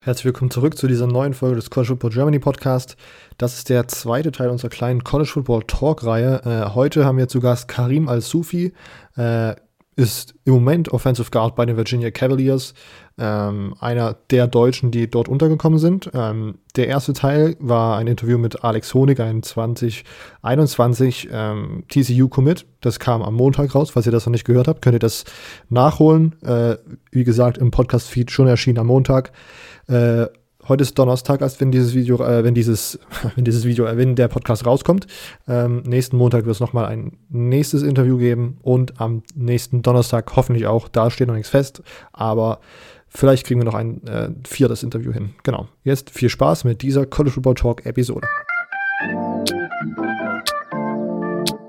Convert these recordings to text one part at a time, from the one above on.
Herzlich willkommen zurück zu dieser neuen Folge des College Football Germany Podcast. Das ist der zweite Teil unserer kleinen College Football Talk Reihe. Äh, heute haben wir zu Gast Karim Al-Sufi, äh, ist im Moment Offensive Guard bei den Virginia Cavaliers, ähm, einer der Deutschen, die dort untergekommen sind. Ähm, der erste Teil war ein Interview mit Alex Honig, ein 2021 ähm, TCU Commit. Das kam am Montag raus. Falls ihr das noch nicht gehört habt, könnt ihr das nachholen. Äh, wie gesagt, im Podcast-Feed schon erschienen am Montag. Äh, heute ist Donnerstag, als wenn dieses Video, äh, wenn dieses, wenn dieses Video, äh, wenn der Podcast rauskommt. Ähm, nächsten Montag wird es nochmal ein nächstes Interview geben und am nächsten Donnerstag hoffentlich auch. Da steht noch nichts fest, aber vielleicht kriegen wir noch ein äh, viertes Interview hin. Genau. Jetzt viel Spaß mit dieser College Football Talk Episode.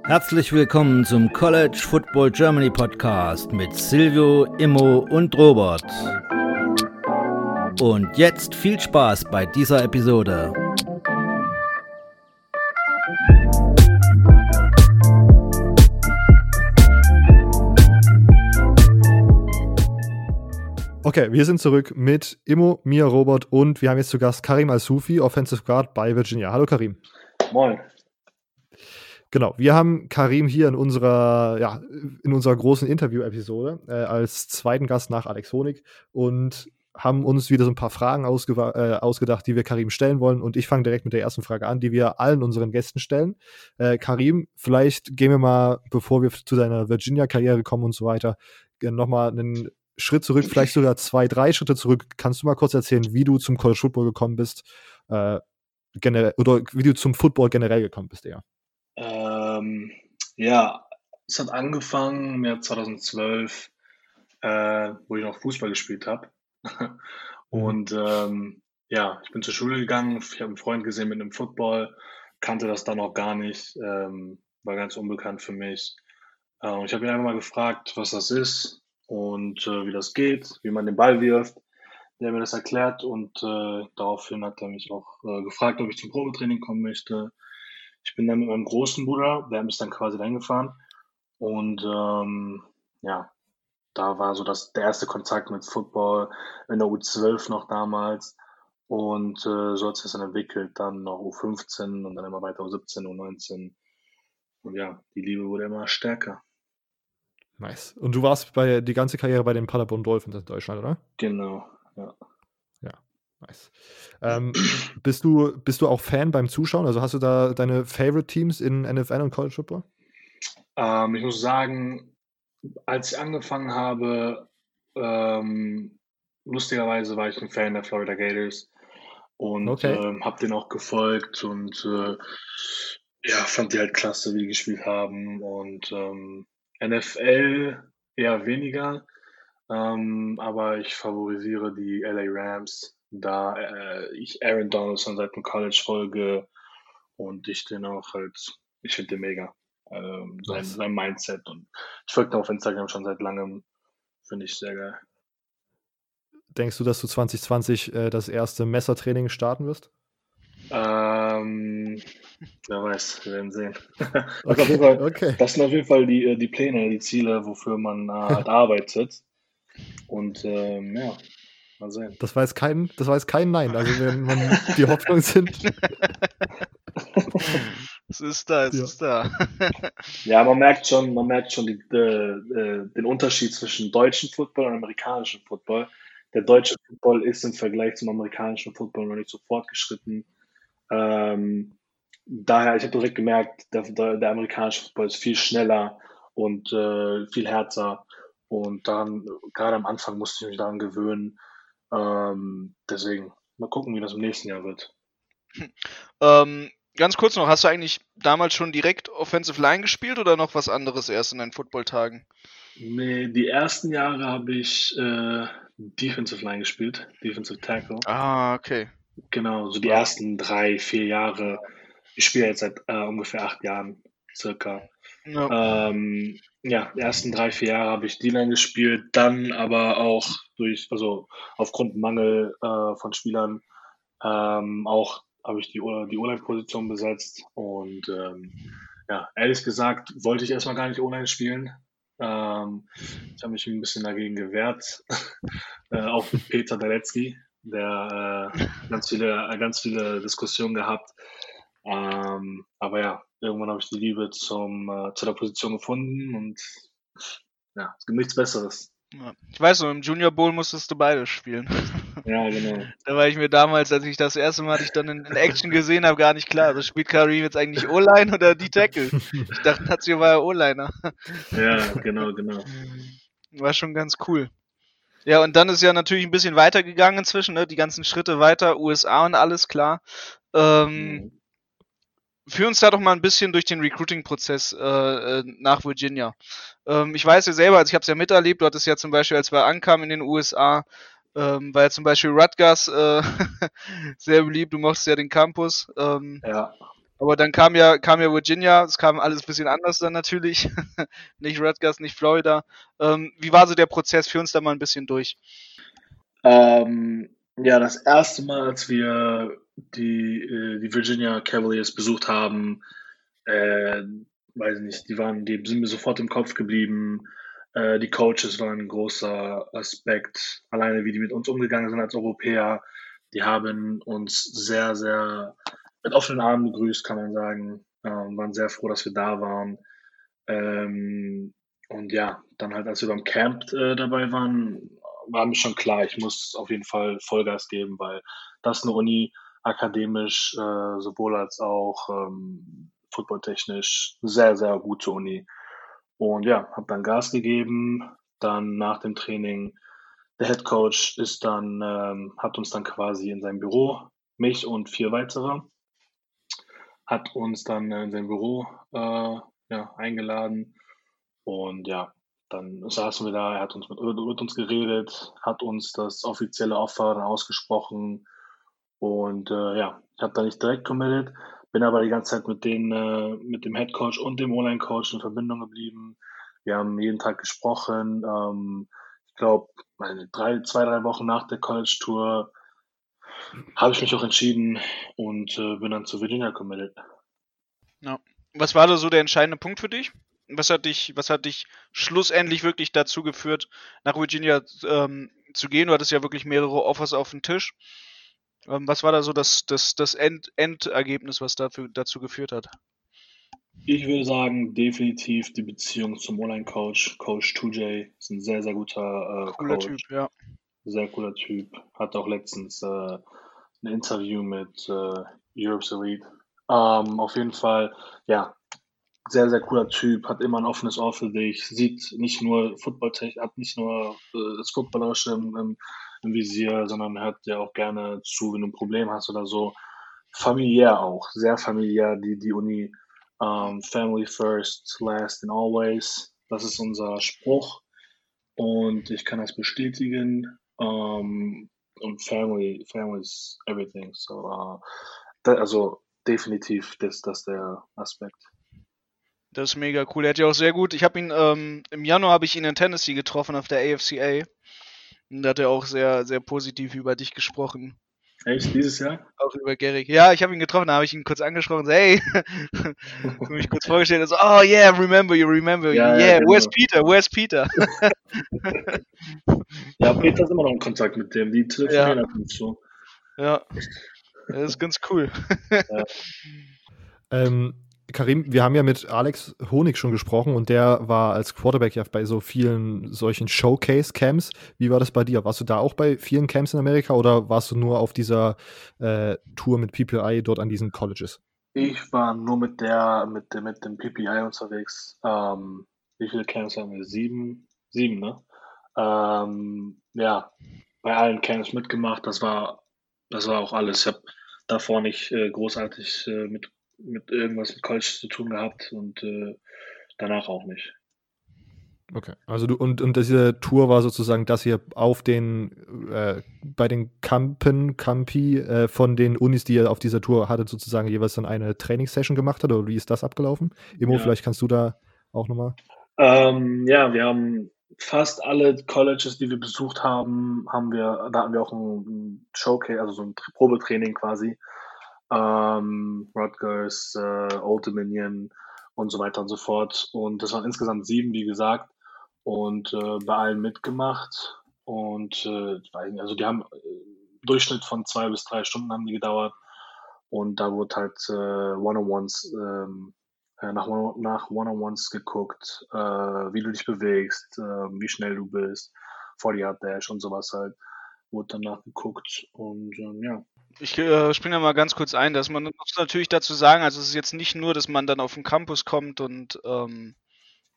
Herzlich willkommen zum College Football Germany Podcast mit Silvio, Immo und Robert. Und jetzt viel Spaß bei dieser Episode. Okay, wir sind zurück mit Immo, mir, Robert und wir haben jetzt zu Gast Karim Al-Sufi, Offensive Guard bei Virginia. Hallo Karim. Moin. Genau, wir haben Karim hier in unserer, ja, in unserer großen Interview-Episode äh, als zweiten Gast nach Alex Honig und haben uns wieder so ein paar Fragen äh, ausgedacht, die wir Karim stellen wollen. Und ich fange direkt mit der ersten Frage an, die wir allen unseren Gästen stellen. Äh, Karim, vielleicht gehen wir mal, bevor wir zu deiner Virginia-Karriere kommen und so weiter, nochmal einen Schritt zurück, vielleicht sogar zwei, drei Schritte zurück. Kannst du mal kurz erzählen, wie du zum College Football gekommen bist? Äh, generell, oder wie du zum Football generell gekommen bist, eher? Ähm, ja, es hat angefangen im Jahr 2012, äh, wo ich noch Fußball gespielt habe. Mhm. Und ähm, ja, ich bin zur Schule gegangen, ich habe einen Freund gesehen mit einem Football, kannte das dann auch gar nicht, ähm, war ganz unbekannt für mich. Äh, und ich habe ihn einfach mal gefragt, was das ist und äh, wie das geht, wie man den Ball wirft. Der hat mir das erklärt und äh, daraufhin hat er mich auch äh, gefragt, ob ich zum Probetraining kommen möchte. Ich bin dann mit meinem großen Bruder, der hat mich dann quasi reingefahren und ähm, ja, da war so das, der erste Kontakt mit Football in der U12 noch damals. Und äh, so hat sich das dann entwickelt, dann noch U15 und dann immer weiter U17, U19. Und ja, die Liebe wurde immer stärker. Nice. Und du warst bei die ganze Karriere bei den Paderborn Dolphins in Deutschland, oder? Genau, ja. Ja, nice. Ähm, bist, du, bist du auch Fan beim Zuschauen? Also hast du da deine Favorite Teams in NFL und College Football? Ähm, ich muss sagen, als ich angefangen habe, ähm, lustigerweise war ich ein Fan der Florida Gators und okay. ähm, habe den auch gefolgt und äh, ja, fand die halt klasse, wie die gespielt haben und ähm, NFL eher weniger, ähm, aber ich favorisiere die LA Rams, da äh, ich Aaron Donaldson seit dem College folge und ich den auch halt, ich finde den mega ähm, sein, sein Mindset. Und ich folge auf Instagram schon seit langem. Finde ich sehr geil. Denkst du, dass du 2020 äh, das erste Messertraining starten wirst? Ähm, wer weiß, wir werden sehen. Okay, Fall, okay. Das sind auf jeden Fall die, äh, die Pläne, die Ziele, wofür man äh, halt arbeitet. Und ähm, ja, mal sehen. Das war jetzt kein, das war jetzt kein Nein. Also wenn man die Hoffnung sind. Es ist da, es ja. ist da. ja, man merkt schon, man merkt schon die, äh, den Unterschied zwischen deutschem Football und amerikanischem Football. Der deutsche Football ist im Vergleich zum amerikanischen Football noch nicht so fortgeschritten. Ähm, daher, ich habe direkt gemerkt, der, der, der, amerikanische Football ist viel schneller und äh, viel härter. Und dann, gerade am Anfang musste ich mich daran gewöhnen. Ähm, deswegen, mal gucken, wie das im nächsten Jahr wird. Ähm, Ganz kurz noch, hast du eigentlich damals schon direkt Offensive Line gespielt oder noch was anderes erst in deinen Footballtagen? Nee, die ersten Jahre habe ich äh, Defensive Line gespielt, Defensive Tackle. Ah, okay. Genau, so die ersten drei, vier Jahre. Ich spiele jetzt seit äh, ungefähr acht Jahren, circa. Ja. Ähm, ja, die ersten drei, vier Jahre habe ich D-Line gespielt, dann aber auch durch, also aufgrund Mangel äh, von Spielern ähm, auch habe ich die, die O-Line-Position besetzt und ähm, ja, ehrlich gesagt wollte ich erstmal gar nicht O-Line spielen. Ähm, ich habe mich ein bisschen dagegen gewehrt, äh, auch mit Peter Daletzky, der äh, ganz viele, ganz viele Diskussionen gehabt. Ähm, aber ja, irgendwann habe ich die Liebe zum, äh, zu der Position gefunden und ja, es gibt nichts Besseres. Ja. Ich weiß noch, im Junior Bowl musstest du beide spielen. Ja, genau. da war ich mir damals, als ich das erste Mal dich dann in, in Action gesehen habe, gar nicht klar. Also spielt Karim jetzt eigentlich O-Line oder die Tackle? Ich dachte, Nazio war ja O-Liner. ja, genau, genau. War schon ganz cool. Ja, und dann ist ja natürlich ein bisschen weitergegangen inzwischen, ne? die ganzen Schritte weiter, USA und alles klar. Ähm, mhm führ uns da doch mal ein bisschen durch den Recruiting-Prozess äh, äh, nach Virginia. Ähm, ich weiß ja selber, also ich habe es ja miterlebt, du hattest ja zum Beispiel, als wir ankamen in den USA, ähm, war ja zum Beispiel Rutgers äh, sehr beliebt, du mochtest ja den Campus. Ähm, ja. Aber dann kam ja, kam ja Virginia, es kam alles ein bisschen anders dann natürlich. nicht Rutgers, nicht Florida. Ähm, wie war so der Prozess? Führ uns da mal ein bisschen durch. Ähm, ja, das erste Mal, als wir die, äh, die Virginia Cavaliers besucht haben, äh, weiß ich nicht, die waren, die sind mir sofort im Kopf geblieben. Äh, die Coaches waren ein großer Aspekt, alleine wie die mit uns umgegangen sind als Europäer. Die haben uns sehr, sehr mit offenen Armen begrüßt, kann man sagen. Ähm, waren sehr froh, dass wir da waren. Ähm, und ja, dann halt, als wir beim Camp äh, dabei waren, war mir schon klar, ich muss auf jeden Fall Vollgas geben, weil das eine Uni, akademisch äh, sowohl als auch ähm, footballtechnisch sehr, sehr gute Uni. Und ja, habe dann Gas gegeben. Dann nach dem Training, der Head Coach ist dann, ähm, hat uns dann quasi in sein Büro, mich und vier weitere, hat uns dann in sein Büro äh, ja, eingeladen. Und ja, dann saßen wir da, er hat uns mit, mit uns geredet, hat uns das offizielle Offer ausgesprochen, und äh, ja, ich habe da nicht direkt committed, bin aber die ganze Zeit mit, den, äh, mit dem Head Coach und dem Online-Coach in Verbindung geblieben. Wir haben jeden Tag gesprochen. Ähm, ich glaube, drei, zwei, drei Wochen nach der College-Tour habe ich mich auch entschieden und äh, bin dann zu Virginia committed. Ja. Was war da so der entscheidende Punkt für dich? Was hat dich, was hat dich schlussendlich wirklich dazu geführt, nach Virginia ähm, zu gehen? Du hattest ja wirklich mehrere Offers auf dem Tisch. Ähm, was war da so das, das, das End, Endergebnis, was dafür, dazu geführt hat? Ich würde sagen, definitiv die Beziehung zum Online-Coach. Coach 2J ist ein sehr, sehr guter äh, cooler Coach. Typ, ja. Sehr cooler Typ. Hat auch letztens äh, ein Interview mit äh, Europe's Elite. Ähm, auf jeden Fall, ja, sehr, sehr cooler Typ, hat immer ein offenes Ohr für dich, sieht nicht nur Football, hat nicht nur äh, das Footballerische im, im im Visier, sondern hört dir auch gerne zu, wenn du ein Problem hast oder so. Familiär auch, sehr familiär, die, die Uni. Um, family first, last and always. Das ist unser Spruch. Und ich kann das bestätigen. Um, und Family, Family is everything. So, uh, da, also definitiv das, das der Aspekt. Das ist mega cool. Er hat ja auch sehr gut. Ich habe ihn ähm, im Januar habe ich ihn in Tennessee getroffen auf der AFCA. Und da hat er auch sehr, sehr positiv über dich gesprochen. Echt, dieses Jahr? Auch über Gerrig. Ja, ich habe ihn getroffen, da habe ich ihn kurz angesprochen, so, hey, mich kurz vorgestellt, so, oh yeah, remember you, remember you, yeah, yeah genau. where's Peter, where's Peter? ja, Peter ist immer noch in Kontakt mit dem, die telefonieren ja. ab und zu. Ja, das ist ganz cool. ja. ähm, Karim, wir haben ja mit Alex Honig schon gesprochen und der war als Quarterback ja bei so vielen solchen Showcase-Camps. Wie war das bei dir? Warst du da auch bei vielen Camps in Amerika oder warst du nur auf dieser äh, Tour mit PPI dort an diesen Colleges? Ich war nur mit der, mit, mit dem PPI unterwegs. Ähm, wie viele Camps haben wir? Sieben? Sieben, ne? Ähm, ja, bei allen Camps mitgemacht. Das war, das war auch alles. Ich habe davor nicht äh, großartig äh, mit mit irgendwas mit College zu tun gehabt und äh, danach auch nicht. Okay, also du und, und diese Tour war sozusagen, dass ihr auf den äh, bei den Campen, Campi äh, von den Unis, die ihr auf dieser Tour hattet, sozusagen jeweils dann eine Trainingssession gemacht hat oder wie ist das abgelaufen? Immo, ja. vielleicht kannst du da auch nochmal. Ähm, ja, wir haben fast alle Colleges, die wir besucht haben, haben wir, da hatten wir auch ein Showcase, also so ein Probetraining quasi ähm, Rutgers, äh, Old Dominion und so weiter und so fort. Und das waren insgesamt sieben, wie gesagt, und äh, bei allen mitgemacht. Und äh, also die haben äh, Durchschnitt von zwei bis drei Stunden haben die gedauert. Und da wurde halt äh, One-on-Ones, ähm, äh, nach, One-on-Ones geguckt, äh, wie du dich bewegst, äh, wie schnell du bist, 40 Yard Dash und sowas halt. Wurde danach geguckt und ähm, ja. Ich äh, springe da mal ganz kurz ein, dass man muss natürlich dazu sagen, also es ist jetzt nicht nur, dass man dann auf den Campus kommt und ähm,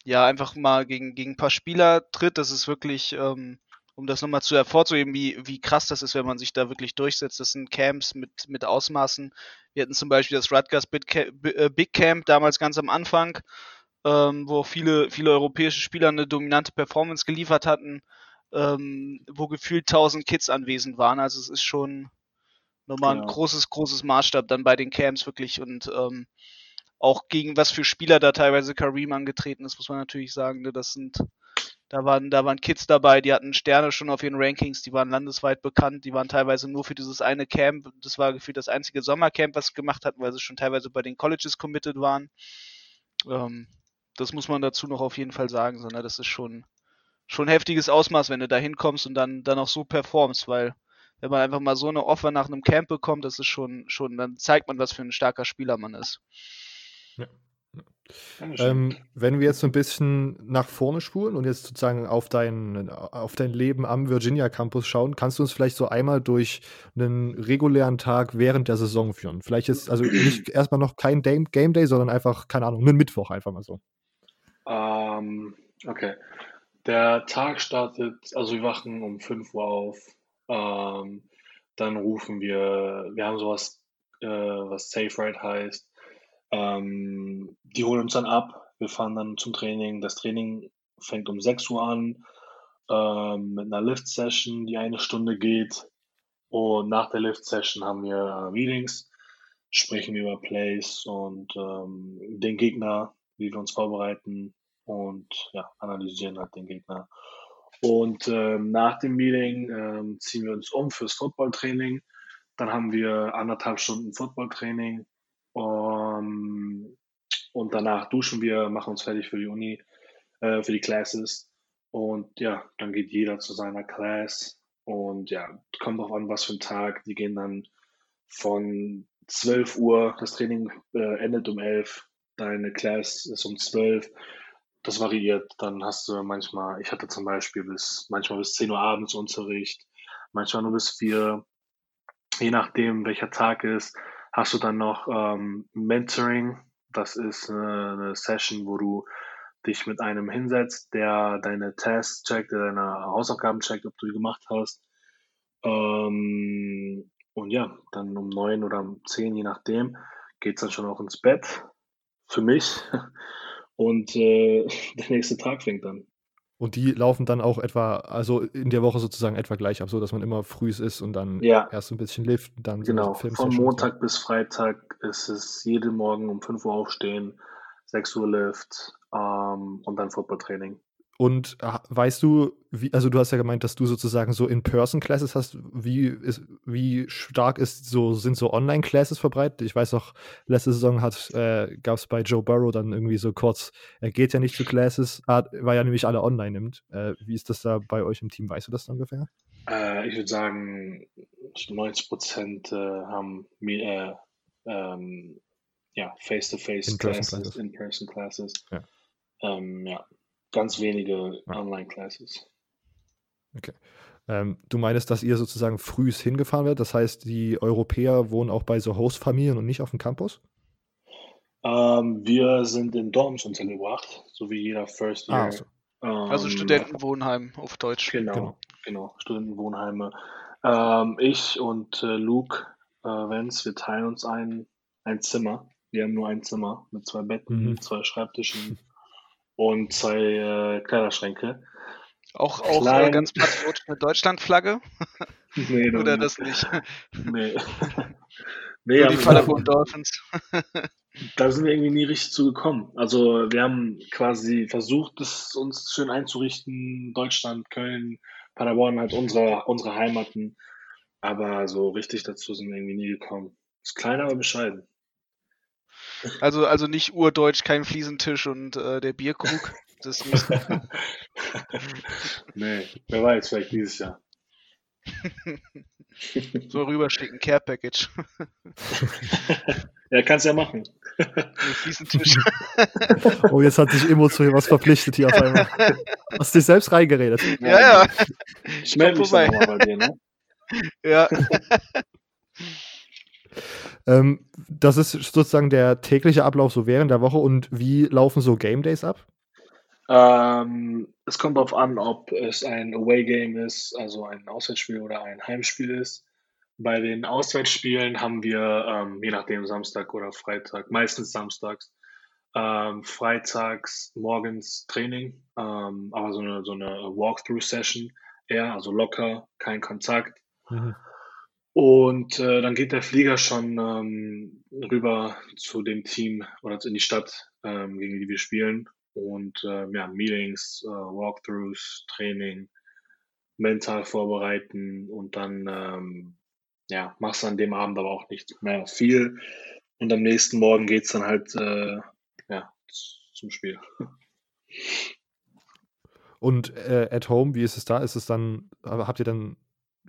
ja einfach mal gegen, gegen ein paar Spieler tritt, das ist wirklich ähm, um das nochmal zu hervorzuheben, wie, wie krass das ist, wenn man sich da wirklich durchsetzt. Das sind Camps mit, mit Ausmaßen. Wir hatten zum Beispiel das Rutgers äh, Big Camp damals ganz am Anfang, ähm, wo viele, viele europäische Spieler eine dominante Performance geliefert hatten, ähm, wo gefühlt 1000 Kids anwesend waren. Also es ist schon nochmal ein großes, großes Maßstab dann bei den Camps wirklich und ähm, auch gegen was für Spieler da teilweise Kareem angetreten ist, muss man natürlich sagen. Ne? Das sind da waren, da waren Kids dabei, die hatten Sterne schon auf ihren Rankings, die waren landesweit bekannt, die waren teilweise nur für dieses eine Camp. Das war gefühlt das einzige Sommercamp, was sie gemacht hatten, weil sie schon teilweise bei den Colleges committed waren. Ähm, das muss man dazu noch auf jeden Fall sagen, sondern das ist schon, schon ein heftiges Ausmaß, wenn du da hinkommst und dann, dann auch so performst, weil wenn man einfach mal so eine Offer nach einem Camp bekommt, das ist schon, schon, dann zeigt man, was für ein starker Spieler man ist. Ja. Ähm, wenn wir jetzt so ein bisschen nach vorne spulen und jetzt sozusagen auf dein, auf dein Leben am Virginia Campus schauen, kannst du uns vielleicht so einmal durch einen regulären Tag während der Saison führen? Vielleicht ist also nicht erstmal noch kein Game, Game Day, sondern einfach, keine Ahnung, einen Mittwoch einfach mal so. Ähm, okay. Der Tag startet, also wir wachen um 5 Uhr auf. Ähm, dann rufen wir, wir haben sowas, äh, was Safe Ride heißt. Ähm, die holen uns dann ab. Wir fahren dann zum Training. Das Training fängt um 6 Uhr an ähm, mit einer Lift-Session, die eine Stunde geht. Und nach der Lift-Session haben wir äh, Meetings, sprechen über Plays und ähm, den Gegner, wie wir uns vorbereiten und ja, analysieren halt den Gegner. Und ähm, nach dem Meeting ähm, ziehen wir uns um fürs Footballtraining. Dann haben wir anderthalb Stunden Footballtraining um, und danach duschen wir, machen uns fertig für die Uni, äh, für die Classes. Und ja, dann geht jeder zu seiner Class. Und ja, kommt auch an, was für ein Tag. Die gehen dann von 12 Uhr, das Training äh, endet um 11, deine Class ist um 12. Das variiert. Dann hast du manchmal, ich hatte zum Beispiel bis, manchmal bis 10 Uhr abends Unterricht, manchmal nur bis 4. Je nachdem, welcher Tag ist, hast du dann noch ähm, Mentoring. Das ist eine, eine Session, wo du dich mit einem hinsetzt, der deine Tests checkt, der deine Hausaufgaben checkt, ob du die gemacht hast. Ähm, und ja, dann um neun oder um zehn, je nachdem, geht's dann schon auch ins Bett. Für mich. Und äh, der nächste Tag fängt dann. Und die laufen dann auch etwa, also in der Woche sozusagen etwa gleich ab, so dass man immer früh ist und dann ja. erst ein bisschen liften, dann genau. So Von Montag bis Freitag ist es jeden Morgen um 5 Uhr aufstehen, 6 Uhr Lift ähm, und dann Footballtraining. Und äh, weißt du, wie, also du hast ja gemeint, dass du sozusagen so In-Person-Classes hast. Wie, ist, wie stark ist so, sind so Online-Classes verbreitet? Ich weiß auch, letzte Saison äh, gab es bei Joe Burrow dann irgendwie so kurz, er geht ja nicht zu Classes, weil er nämlich alle online nimmt. Äh, wie ist das da bei euch im Team? Weißt du das ungefähr? Äh, ich würde sagen, 90 Prozent äh, haben äh, ähm, ja, Face-to-Face-Classes, In-Person-Classes. Ja. Ähm, ja, ganz wenige ja. Online-Classes. Okay. Ähm, du meinst, dass ihr sozusagen früh hingefahren werdet? Das heißt, die Europäer wohnen auch bei so Host-Familien und nicht auf dem Campus? Ähm, wir sind in Dorms untergebracht, so wie jeder First ah, Year. Ah, so. ähm, also Studentenwohnheim auf Deutsch. Genau, genau, genau Studentenwohnheime. Ähm, ich und äh, Luke äh, Vance, wir teilen uns ein, ein Zimmer. Wir haben nur ein Zimmer mit zwei Betten, mhm. zwei Schreibtischen und zwei äh, Kleiderschränke. Auch, auch äh, ganz patriotisch eine Deutschlandflagge? Nee, Oder das nicht? Nee. nee Nur die Paderborn Dolphins. da sind wir irgendwie nie richtig zugekommen. Also wir haben quasi versucht, es uns schön einzurichten. Deutschland, Köln, Paderborn, halt unsere, unsere Heimaten. Aber so richtig dazu sind wir irgendwie nie gekommen. Ist klein, aber bescheiden. Also, also nicht urdeutsch, kein Fliesentisch und äh, der Bierkrug. Das nicht. nee, wer weiß, vielleicht dieses Jahr. so rüberschicken, Care Package. ja, kannst ja machen. Fliesentisch. oh, jetzt hat sich emotional was verpflichtet hier auf einmal. Hast du dich selbst reingeredet? Ja, ja. Ich melde mich dann mal bei dir, ne? Ja. Ähm, das ist sozusagen der tägliche Ablauf so während der Woche und wie laufen so Game Days ab? Ähm, es kommt darauf an, ob es ein Away-Game ist, also ein Auswärtsspiel oder ein Heimspiel ist. Bei den Auswärtsspielen haben wir, ähm, je nachdem, Samstag oder Freitag, meistens samstags, ähm, freitags morgens Training, ähm, aber so eine, so eine Walkthrough-Session eher, also locker, kein Kontakt. Mhm. Und äh, dann geht der Flieger schon ähm, rüber zu dem Team oder in die Stadt, ähm, gegen die wir spielen. Und äh, ja, Meetings, äh, Walkthroughs, Training, mental vorbereiten und dann ähm, ja, machst du an dem Abend aber auch nicht mehr viel. Und am nächsten Morgen geht es dann halt äh, ja, zum Spiel. Und äh, at home, wie ist es da? Ist es dann, habt ihr dann,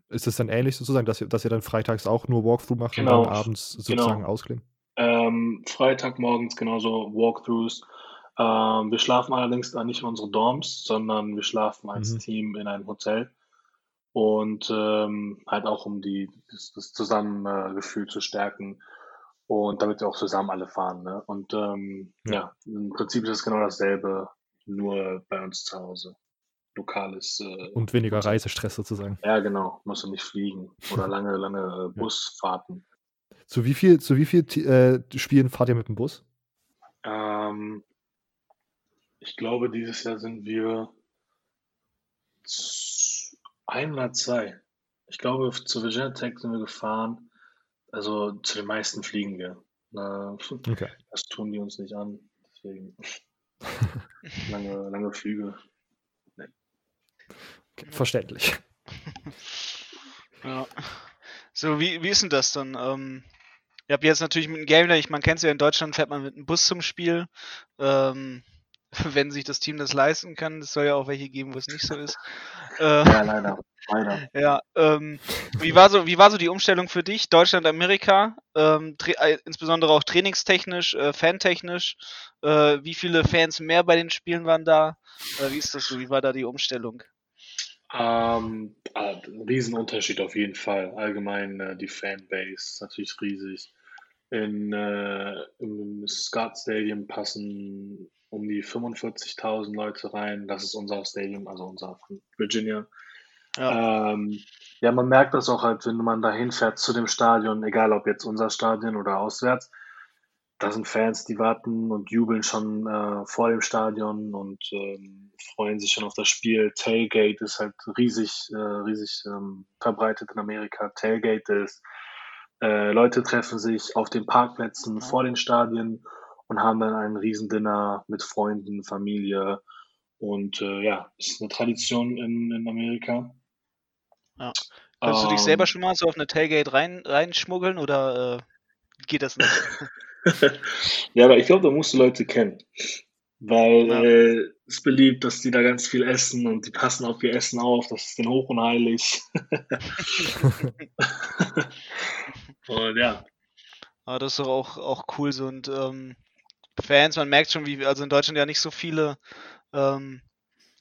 ist es dann ähnlich sozusagen, dass ihr, dass ihr dann freitags auch nur Walkthrough macht genau. und dann abends sozusagen genau. ausklingen? Ähm, Freitag morgens genauso Walkthroughs. Ähm, wir schlafen allerdings da nicht in unsere Dorms, sondern wir schlafen als mhm. Team in einem Hotel. Und ähm, halt auch um die, das, das Zusammengefühl zu stärken und damit wir auch zusammen alle fahren. Ne? Und ähm, ja. ja. im Prinzip ist es genau dasselbe, nur bei uns zu Hause. Lokales. Äh, und weniger Reisestress sozusagen. Ja, genau. Musst du nicht fliegen oder lange, lange äh, Busfahrten. Zu wie viel, zu wie viel äh, Spielen fahrt ihr mit dem Bus? Ähm, ich glaube, dieses Jahr sind wir ein oder zwei. Ich glaube, zu Virginia Tech sind wir gefahren. Also zu den meisten fliegen wir. Na, okay. Das tun die uns nicht an. Deswegen lange, lange Flüge. Okay, verständlich. ja. So, wie, wie ist denn das dann? Ähm, ihr habt jetzt natürlich mit dem Game Day, man kennt es ja in Deutschland, fährt man mit dem Bus zum Spiel. Ähm, wenn sich das Team das leisten kann. Es soll ja auch welche geben, wo es nicht so ist. Äh, ja, leider. leider. Ja, ähm, wie, war so, wie war so die Umstellung für dich? Deutschland, Amerika, ähm, äh, insbesondere auch trainingstechnisch, äh, fantechnisch. Äh, wie viele Fans mehr bei den Spielen waren da? Äh, wie ist das so? Wie war da die Umstellung? Ähm, äh, Riesenunterschied auf jeden Fall. Allgemein äh, die Fanbase natürlich riesig. In, äh, Im Scott Stadium passen um die 45.000 Leute rein. Das ist unser Stadium, also unser von Virginia. Ja. Ähm, ja, man merkt das auch halt, wenn man da hinfährt zu dem Stadion, egal ob jetzt unser Stadion oder auswärts. Da sind Fans, die warten und jubeln schon äh, vor dem Stadion und ähm, freuen sich schon auf das Spiel. Tailgate ist halt riesig, äh, riesig ähm, verbreitet in Amerika. Tailgate ist, äh, Leute treffen sich auf den Parkplätzen vor den Stadien und haben dann ein Riesendinner mit Freunden, Familie. Und äh, ja, ist eine Tradition in, in Amerika. Ja. Kannst du dich ähm, selber schon mal so auf eine Tailgate rein, reinschmuggeln oder äh, geht das nicht? ja, aber ich glaube, da musst du Leute kennen. Weil ja. äh, es ist beliebt, dass die da ganz viel essen und die passen auf ihr Essen auf. Das ist den hoch und heilig. und ja. Aber das ist doch auch, auch cool so und ähm, Fans, man merkt schon, wie, also in Deutschland ja nicht so viele ähm,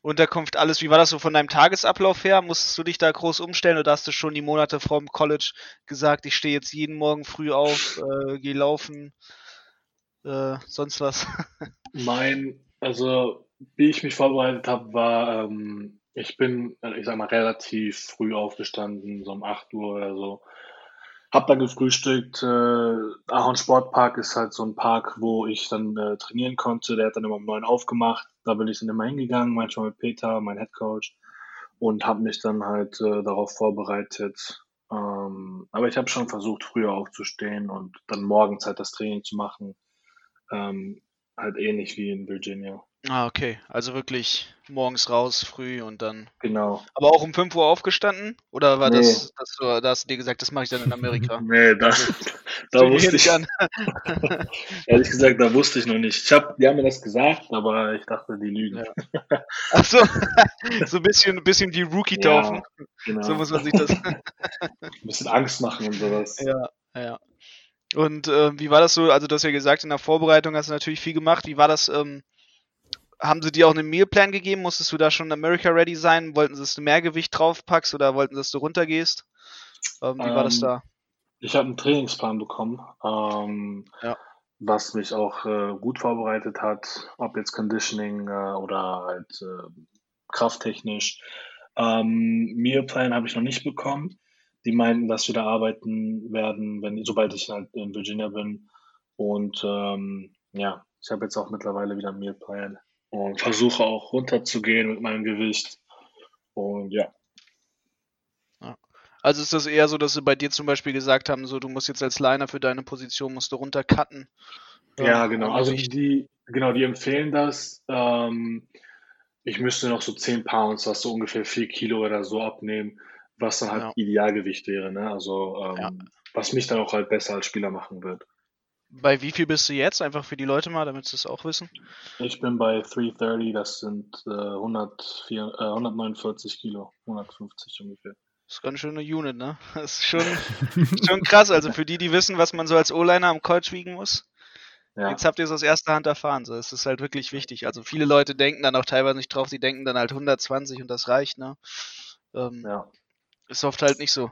Unterkunft, alles. Wie war das so von deinem Tagesablauf her? Musstest du dich da groß umstellen oder hast du schon die Monate vom College gesagt, ich stehe jetzt jeden Morgen früh auf, äh, gehe laufen, äh, sonst was? mein, also wie ich mich vorbereitet habe, war, ähm, ich bin, ich sag mal, relativ früh aufgestanden, so um 8 Uhr oder so. Hab dann gefrühstückt. Äh, Ahorn Sportpark ist halt so ein Park, wo ich dann äh, trainieren konnte. Der hat dann immer um neun aufgemacht. Da bin ich dann immer hingegangen, manchmal mit Peter, mein Headcoach, und habe mich dann halt äh, darauf vorbereitet. Ähm, aber ich habe schon versucht, früher aufzustehen und dann morgens halt das Training zu machen. Ähm, halt ähnlich wie in Virginia. Ah, okay. Also wirklich morgens raus, früh und dann. Genau. Aber auch um 5 Uhr aufgestanden? Oder war nee. das, das da hast du dir gesagt, das mache ich dann in Amerika? nee, das, da wusste ich, an. ehrlich gesagt, da wusste ich noch nicht. Ich hab, die haben mir das gesagt, aber ich dachte, die lügen. Ja. Ach so, so ein bisschen, ein bisschen die Rookie-Taufen. Ja, genau. So muss man sich das. ein bisschen Angst machen und sowas. Ja, ja. Und äh, wie war das so? Also, du hast ja gesagt, in der Vorbereitung hast du natürlich viel gemacht. Wie war das? Ähm, haben sie dir auch einen Mealplan gegeben? Musstest du da schon America ready sein? Wollten sie, dass du mehr Gewicht draufpackst oder wollten sie, dass du runtergehst? Ähm, wie ähm, war das ähm, da? Ich habe einen Trainingsplan bekommen, ähm, ja. was mich auch äh, gut vorbereitet hat, ob jetzt Conditioning äh, oder halt äh, krafttechnisch. Ähm, Mealplan habe ich noch nicht bekommen. Die meinten, dass wir da arbeiten werden, wenn, sobald ich halt in Virginia bin. Und ähm, ja, ich habe jetzt auch mittlerweile wieder einen Mealplan und versuche auch runterzugehen mit meinem Gewicht. Und ja. Also ist das eher so, dass sie bei dir zum Beispiel gesagt haben, so du musst jetzt als Liner für deine Position musst du runtercutten. Ja, genau. Also die, genau, die empfehlen das. Ähm, ich müsste noch so 10 Pounds, was so ungefähr 4 Kilo oder so abnehmen, was dann halt ja. Idealgewicht wäre, ne? Also ähm, ja. was mich dann auch halt besser als Spieler machen wird. Bei wie viel bist du jetzt? Einfach für die Leute mal, damit sie es auch wissen. Ich bin bei 330, das sind äh, 104, äh, 149 Kilo, 150 ungefähr. Das ist ganz schöne Unit, ne? Das ist schon, schon krass. Also für die, die wissen, was man so als O-Liner am College wiegen muss. Ja. Jetzt habt ihr es aus erster Hand erfahren. So, es ist halt wirklich wichtig. Also viele Leute denken dann auch teilweise nicht drauf, die denken dann halt 120 und das reicht, ne? Ähm, ja. Ist oft halt nicht so.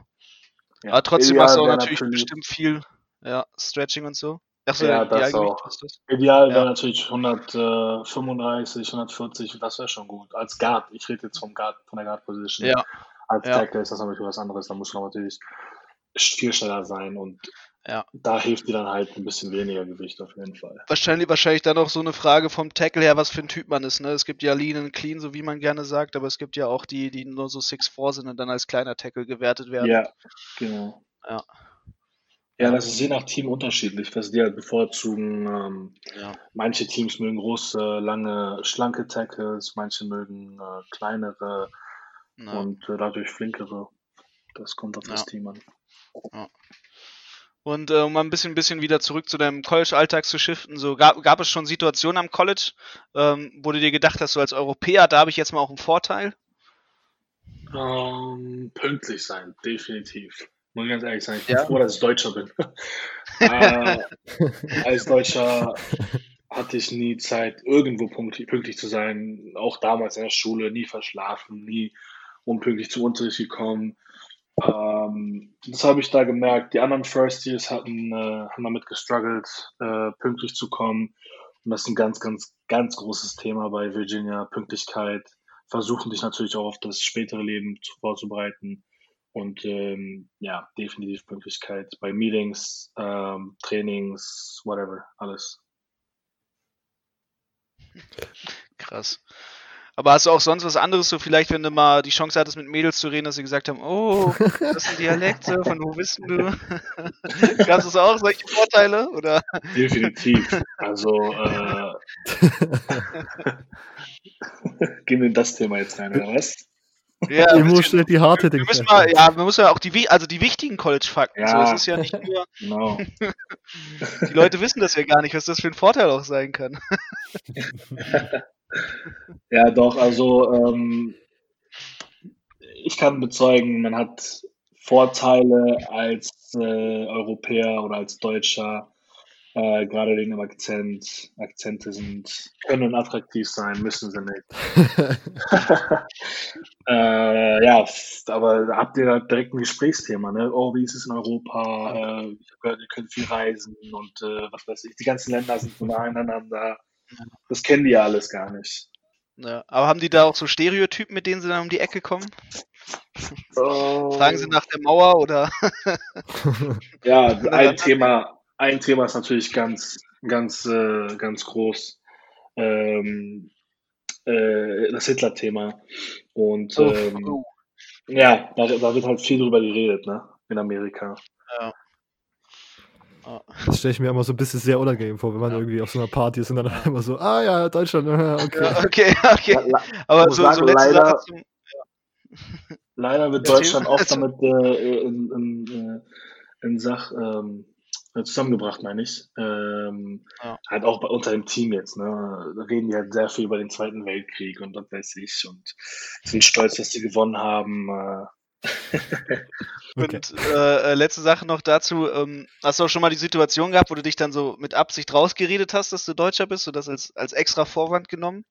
Ja. Aber trotzdem Ideal hast du auch natürlich, natürlich bestimmt viel ja, Stretching und so. Achso, ja, das auch. Das? Ideal wäre natürlich 135, 140, das wäre schon gut. Als Guard, ich rede jetzt vom Guard, von der Guard-Position. Ja. Als ja. Tackle ist das natürlich was anderes, da muss man natürlich viel schneller sein und ja. da hilft dir dann halt ein bisschen weniger Gewicht auf jeden Fall. Wahrscheinlich, wahrscheinlich dann auch so eine Frage vom Tackle her, was für ein Typ man ist. Ne? Es gibt ja Lean und Clean, so wie man gerne sagt, aber es gibt ja auch die, die nur so 6'4 sind und dann als kleiner Tackle gewertet werden. Ja, genau. Ja. Ja, das ist je nach Team unterschiedlich, was die halt bevorzugen. Ähm, ja. Manche Teams mögen große, lange, schlanke Tackles, manche mögen äh, kleinere ja. und äh, dadurch flinkere. Das kommt auf ja. das Team an. Und äh, um mal ein bisschen, bisschen wieder zurück zu deinem College-Alltag zu shiften, so gab, gab es schon Situationen am College, ähm, wo du dir gedacht hast, so als Europäer, da habe ich jetzt mal auch einen Vorteil? Ähm, pünktlich sein, definitiv. Muss ich ganz ehrlich sagen, ich bin ja. froh, dass ich Deutscher bin. äh, als Deutscher hatte ich nie Zeit, irgendwo pünktlich, pünktlich, zu sein. Auch damals in der Schule, nie verschlafen, nie unpünktlich zum Unterricht gekommen. Ähm, das habe ich da gemerkt. Die anderen First Years hatten, äh, haben damit gestruggelt, äh, pünktlich zu kommen. Und das ist ein ganz, ganz, ganz großes Thema bei Virginia. Pünktlichkeit. Versuchen dich natürlich auch auf das spätere Leben vorzubereiten. Und ähm, ja, definitiv Pünktlichkeit bei Meetings, ähm, Trainings, whatever, alles. Krass. Aber hast du auch sonst was anderes, so vielleicht, wenn du mal die Chance hattest, mit Mädels zu reden, dass sie gesagt haben, oh, das sind Dialekte, von wo wissen du? Gab es auch solche Vorteile? Oder? Definitiv. Also, äh, gehen wir in das Thema jetzt rein, oder was? Ja, Emo stellt die harte wir müssen mal, Ja, man muss ja auch die, also die wichtigen College-Fakten. Ja, so, es ist ja nicht nur. Genau. die Leute wissen das ja gar nicht, was das für ein Vorteil auch sein kann. ja, doch, also ähm, ich kann bezeugen, man hat Vorteile als äh, Europäer oder als Deutscher äh, gerade wegen dem Akzent. Akzente sind, können attraktiv sein, müssen sie nicht. äh, ja, aber habt ihr da direkt ein Gesprächsthema, ne? Oh, wie ist es in Europa? Äh, ich habe gehört, ihr könnt viel reisen und äh, was weiß ich. Die ganzen Länder sind so nah aneinander. Das kennen die ja alles gar nicht. Ja, aber haben die da auch so Stereotypen, mit denen sie dann um die Ecke kommen? Oh. Fragen sie nach der Mauer oder? ja, ein Thema, ein Thema ist natürlich ganz, ganz, äh, ganz groß. Ähm, äh, das Hitler-Thema. Und oh, ähm, oh. ja, da, da, wird halt viel drüber geredet, ne? In Amerika. Ja. Das stelle ich mir immer so ein bisschen sehr unangenehm vor, wenn man ja. irgendwie auf so einer Party ist und dann immer so, ah ja, Deutschland, okay. Ja, okay, okay. Aber so, sagen, so letzte leider, Sache zum, ja. leider wird Deutschland oft damit äh, in, in, äh, in Sach, ähm, äh, zusammengebracht, meine ich. Ähm, ja. Halt auch bei, unter dem Team jetzt. Ne? Da reden die halt sehr viel über den Zweiten Weltkrieg und was weiß ich und sind stolz, dass sie gewonnen haben. Äh. okay. Und äh, äh, letzte Sache noch dazu. Ähm, hast du auch schon mal die Situation gehabt, wo du dich dann so mit Absicht rausgeredet hast, dass du Deutscher bist und das als, als extra Vorwand genommen?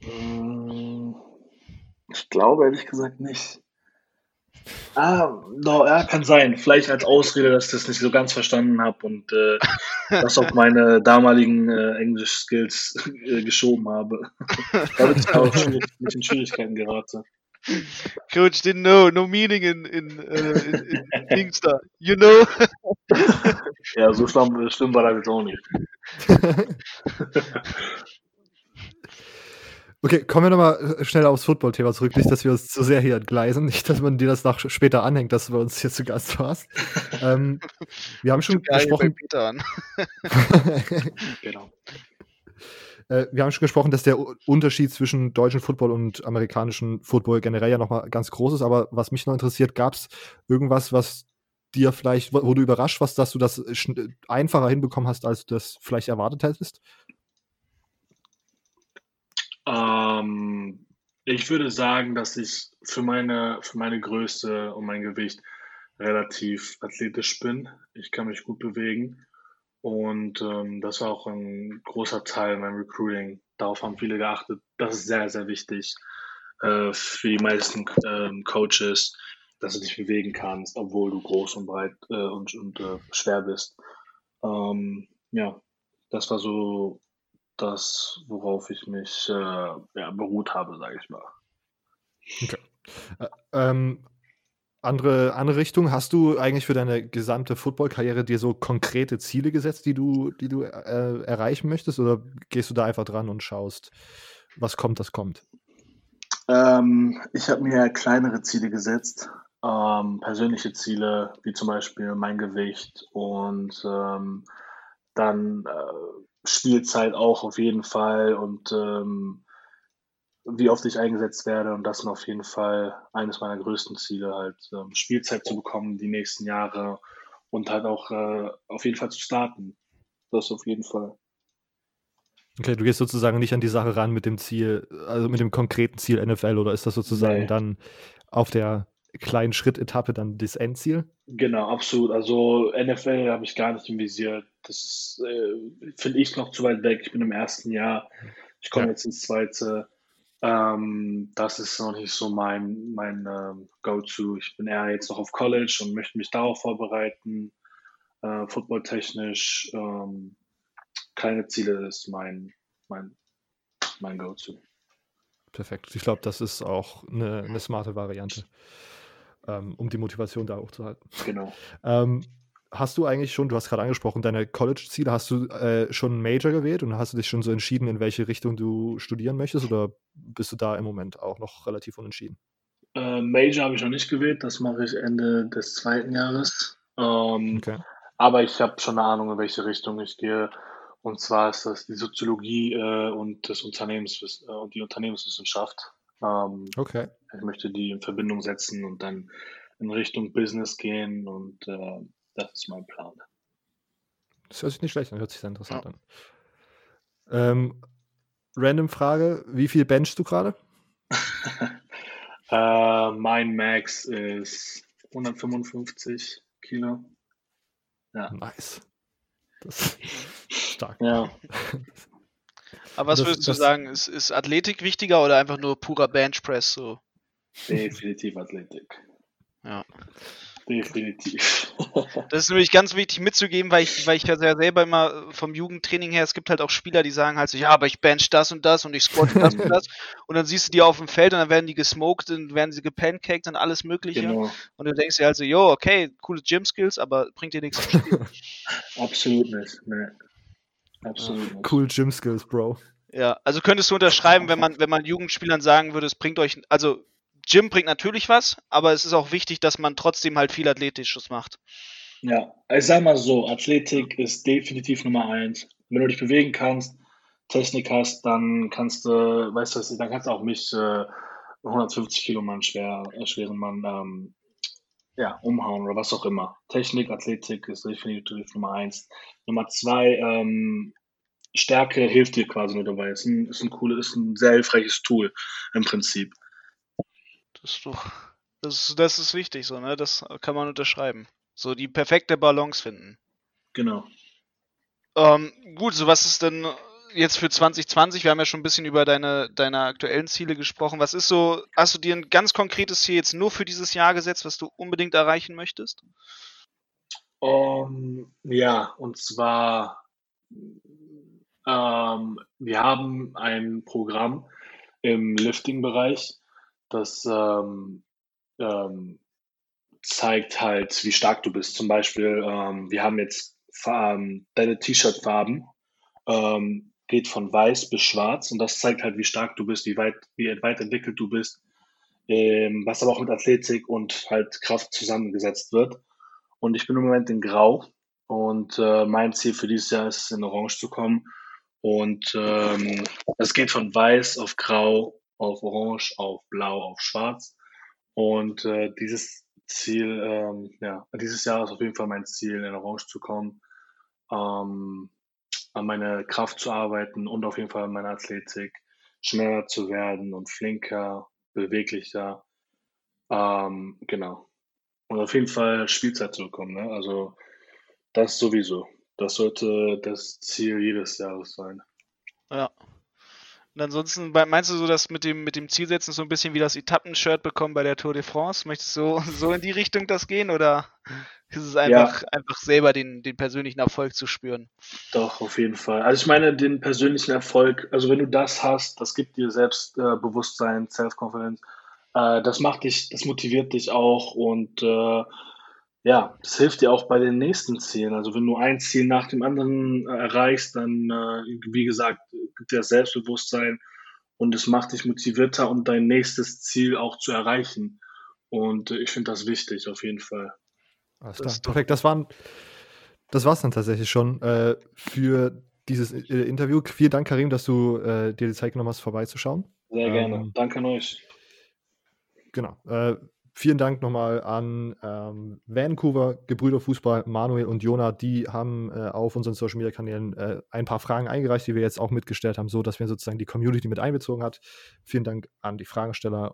Mm, ich glaube ehrlich gesagt nicht. Ah, no, ja, kann sein. Vielleicht als Ausrede, dass ich das nicht so ganz verstanden habe und äh, das auf meine damaligen äh, Englisch-Skills äh, geschoben habe. Damit ich auch schon mit in Schwierigkeiten gerate. Coach didn't know, no meaning in, in, uh, in, in Things You know? ja, so schlimm, schlimm war das jetzt auch nicht. Okay, kommen wir nochmal äh, schnell aufs Football-Thema zurück. Nicht, dass wir uns zu sehr hier entgleisen. Nicht, dass man dir das nach später anhängt, dass du bei uns hier zu Gast warst. ähm, wir haben schon gesprochen. genau. Äh, wir haben schon gesprochen, dass der Unterschied zwischen deutschem Football und amerikanischem Football generell ja nochmal ganz groß ist. Aber was mich noch interessiert, gab es irgendwas, was dir vielleicht, wo du überrascht warst, dass du das einfacher hinbekommen hast, als du das vielleicht erwartet hättest? Ähm, ich würde sagen, dass ich für meine, für meine Größe und mein Gewicht relativ athletisch bin. Ich kann mich gut bewegen. Und ähm, das war auch ein großer Teil meinem Recruiting. Darauf haben viele geachtet. Das ist sehr, sehr wichtig äh, für die meisten ähm, Coaches, dass du dich bewegen kannst, obwohl du groß und breit äh, und, und äh, schwer bist. Ähm, ja, das war so das, worauf ich mich äh, ja, beruht habe, sage ich mal. Okay. Äh, ähm, andere, andere Richtung, hast du eigentlich für deine gesamte Football-Karriere dir so konkrete Ziele gesetzt, die du, die du äh, erreichen möchtest? Oder gehst du da einfach dran und schaust, was kommt, das kommt? Ähm, ich habe mir kleinere Ziele gesetzt, ähm, persönliche Ziele, wie zum Beispiel mein Gewicht und ähm, dann äh, Spielzeit auch auf jeden Fall und ähm, wie oft ich eingesetzt werde. Und das ist auf jeden Fall eines meiner größten Ziele, halt ähm, Spielzeit zu bekommen die nächsten Jahre und halt auch äh, auf jeden Fall zu starten. Das auf jeden Fall. Okay, du gehst sozusagen nicht an die Sache ran mit dem Ziel, also mit dem konkreten Ziel NFL oder ist das sozusagen nee. dann auf der kleinen Schrittetappe dann das Endziel? Genau, absolut. Also NFL habe ich gar nicht im Visier. Das äh, finde ich noch zu weit weg. Ich bin im ersten Jahr. Ich komme ja. jetzt ins zweite. Ähm, das ist noch nicht so mein, mein ähm, Go-To. Ich bin eher jetzt noch auf College und möchte mich darauf vorbereiten. Äh, Footballtechnisch. Ähm, keine Ziele ist mein, mein, mein Go-To. Perfekt. Ich glaube, das ist auch eine, eine smarte Variante ähm, um die Motivation da hochzuhalten. Genau. Ähm, hast du eigentlich schon, du hast gerade angesprochen, deine College-Ziele, hast du äh, schon einen Major gewählt und hast du dich schon so entschieden, in welche Richtung du studieren möchtest oder bist du da im Moment auch noch relativ unentschieden? Äh, Major habe ich noch nicht gewählt, das mache ich Ende des zweiten Jahres. Ähm, okay. Aber ich habe schon eine Ahnung, in welche Richtung ich gehe. Und zwar ist das die Soziologie äh, und das Unternehmens äh, und die Unternehmenswissenschaft. Ähm, okay. Ich möchte die in Verbindung setzen und dann in Richtung Business gehen und äh, das ist mein Plan. Das hört sich nicht schlecht an, hört sich sehr interessant ja. an. Ähm, random Frage, wie viel benchst du gerade? äh, mein Max ist 155 Kilo. Ja. Nice. Das ist stark. Ja. Aber was das, würdest du sagen, ist, ist Athletik wichtiger oder einfach nur purer Benchpress so? Definitiv Athletik. Ja. Definitiv. Das ist nämlich ganz wichtig mitzugeben, weil ich, weil ich ja selber immer vom Jugendtraining her, es gibt halt auch Spieler, die sagen halt so, ja, aber ich bench das und das und ich squat das und das. Und dann siehst du die auf dem Feld und dann werden die gesmoked, dann werden sie gepancaked und alles Mögliche. Genau. Und du denkst dir halt so, jo, okay, coole Gym-Skills, aber bringt dir nichts. Absolut nicht, ne. Absolut. Cool Gym Skills, Bro. Ja, also könntest du unterschreiben, wenn man, wenn man Jugendspielern sagen würde, es bringt euch, also Gym bringt natürlich was, aber es ist auch wichtig, dass man trotzdem halt viel Athletisches macht. Ja, ich sag mal so, Athletik ist definitiv Nummer eins. Wenn du dich bewegen kannst, Technik hast, dann kannst du, weißt du, dann kannst du auch mich äh, 150 Kilo Mann schwer, äh, schweren Mann ähm, ja, umhauen oder was auch immer. Technik, Athletik ist definitiv Nummer eins. Nummer zwei, ähm, Stärke hilft dir quasi nur dabei. Ist ein, ist ein cooles, ist ein sehr hilfreiches Tool im Prinzip. Das ist doch, das, das ist wichtig so, ne? Das kann man unterschreiben. So die perfekte Balance finden. Genau. Ähm, gut, so was ist denn jetzt für 2020? Wir haben ja schon ein bisschen über deine, deine aktuellen Ziele gesprochen. Was ist so, hast du dir ein ganz konkretes Ziel jetzt nur für dieses Jahr gesetzt, was du unbedingt erreichen möchtest? Um, ja, und zwar, ähm, wir haben ein Programm im Lifting-Bereich, das ähm, ähm, zeigt halt, wie stark du bist. Zum Beispiel, ähm, wir haben jetzt ähm, deine T-Shirt-Farben, ähm, geht von weiß bis schwarz und das zeigt halt, wie stark du bist, wie weit, wie weit entwickelt du bist, ähm, was aber auch mit Athletik und halt Kraft zusammengesetzt wird. Und ich bin im Moment in Grau und äh, mein Ziel für dieses Jahr ist, in Orange zu kommen. Und ähm, es geht von weiß auf Grau, auf Orange, auf Blau, auf Schwarz. Und äh, dieses Ziel, ähm, ja, dieses Jahr ist auf jeden Fall mein Ziel, in Orange zu kommen, ähm, an meine Kraft zu arbeiten und auf jeden Fall an meiner Athletik, schneller zu werden und flinker, beweglicher. Ähm, genau. Und auf jeden Fall Spielzeit zu bekommen. Ne? Also das sowieso. Das sollte das Ziel jedes Jahres sein. Ja. Und ansonsten meinst du so, dass mit dem, mit dem Zielsetzen so ein bisschen wie das Etappenshirt bekommen bei der Tour de France? Möchtest du so in die Richtung das gehen oder ist es einfach, ja. einfach selber den, den persönlichen Erfolg zu spüren? Doch, auf jeden Fall. Also ich meine, den persönlichen Erfolg, also wenn du das hast, das gibt dir Selbstbewusstsein, Self-Confidence, äh, das macht dich, das motiviert dich auch und äh, ja, das hilft dir auch bei den nächsten Zielen. Also wenn du ein Ziel nach dem anderen äh, erreichst, dann, äh, wie gesagt, gibt dir Selbstbewusstsein und es macht dich motivierter, um dein nächstes Ziel auch zu erreichen. Und äh, ich finde das wichtig, auf jeden Fall. Alles klar. Perfekt, das waren, das war's dann tatsächlich schon äh, für dieses äh, Interview. Vielen Dank, Karim, dass du äh, dir die Zeit genommen hast, vorbeizuschauen. Sehr gerne. Ähm, Danke an euch. Genau. Vielen Dank nochmal an ähm, Vancouver, Gebrüder Fußball, Manuel und Jona. Die haben äh, auf unseren Social Media Kanälen äh, ein paar Fragen eingereicht, die wir jetzt auch mitgestellt haben, so dass wir sozusagen die Community mit einbezogen hat. Vielen Dank an die Fragensteller